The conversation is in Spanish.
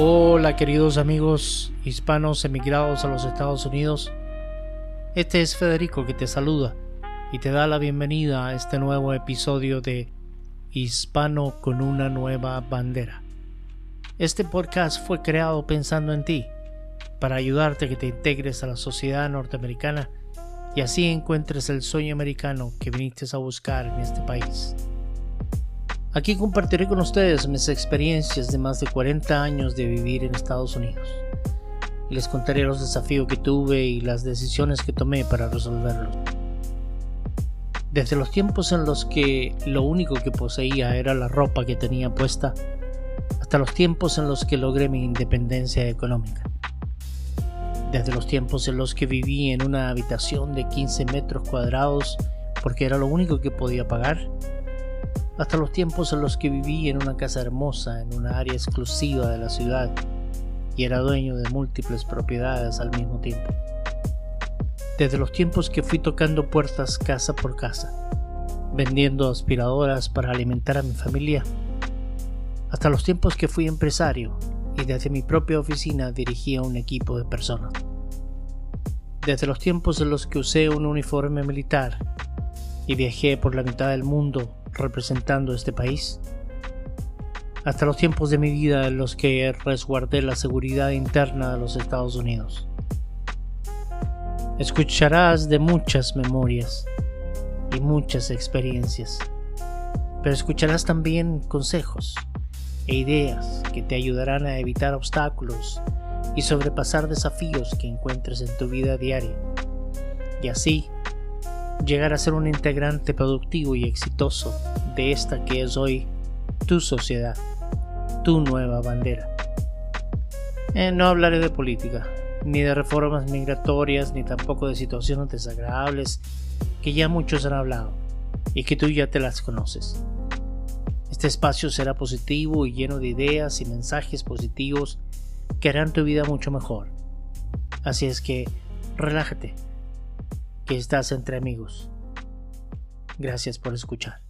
Hola queridos amigos hispanos emigrados a los Estados Unidos. Este es Federico que te saluda y te da la bienvenida a este nuevo episodio de Hispano con una nueva bandera. Este podcast fue creado pensando en ti, para ayudarte a que te integres a la sociedad norteamericana y así encuentres el sueño americano que viniste a buscar en este país. Aquí compartiré con ustedes mis experiencias de más de 40 años de vivir en Estados Unidos. Les contaré los desafíos que tuve y las decisiones que tomé para resolverlos. Desde los tiempos en los que lo único que poseía era la ropa que tenía puesta, hasta los tiempos en los que logré mi independencia económica. Desde los tiempos en los que viví en una habitación de 15 metros cuadrados porque era lo único que podía pagar, hasta los tiempos en los que viví en una casa hermosa en una área exclusiva de la ciudad y era dueño de múltiples propiedades al mismo tiempo. Desde los tiempos que fui tocando puertas casa por casa, vendiendo aspiradoras para alimentar a mi familia, hasta los tiempos que fui empresario y desde mi propia oficina dirigía un equipo de personas. Desde los tiempos en los que usé un uniforme militar y viajé por la mitad del mundo representando este país, hasta los tiempos de mi vida en los que resguardé la seguridad interna de los Estados Unidos. Escucharás de muchas memorias y muchas experiencias, pero escucharás también consejos e ideas que te ayudarán a evitar obstáculos y sobrepasar desafíos que encuentres en tu vida diaria, y así llegar a ser un integrante productivo y exitoso de esta que es hoy tu sociedad, tu nueva bandera. Eh, no hablaré de política, ni de reformas migratorias, ni tampoco de situaciones desagradables que ya muchos han hablado y que tú ya te las conoces. Este espacio será positivo y lleno de ideas y mensajes positivos que harán tu vida mucho mejor. Así es que relájate que estás entre amigos. Gracias por escuchar.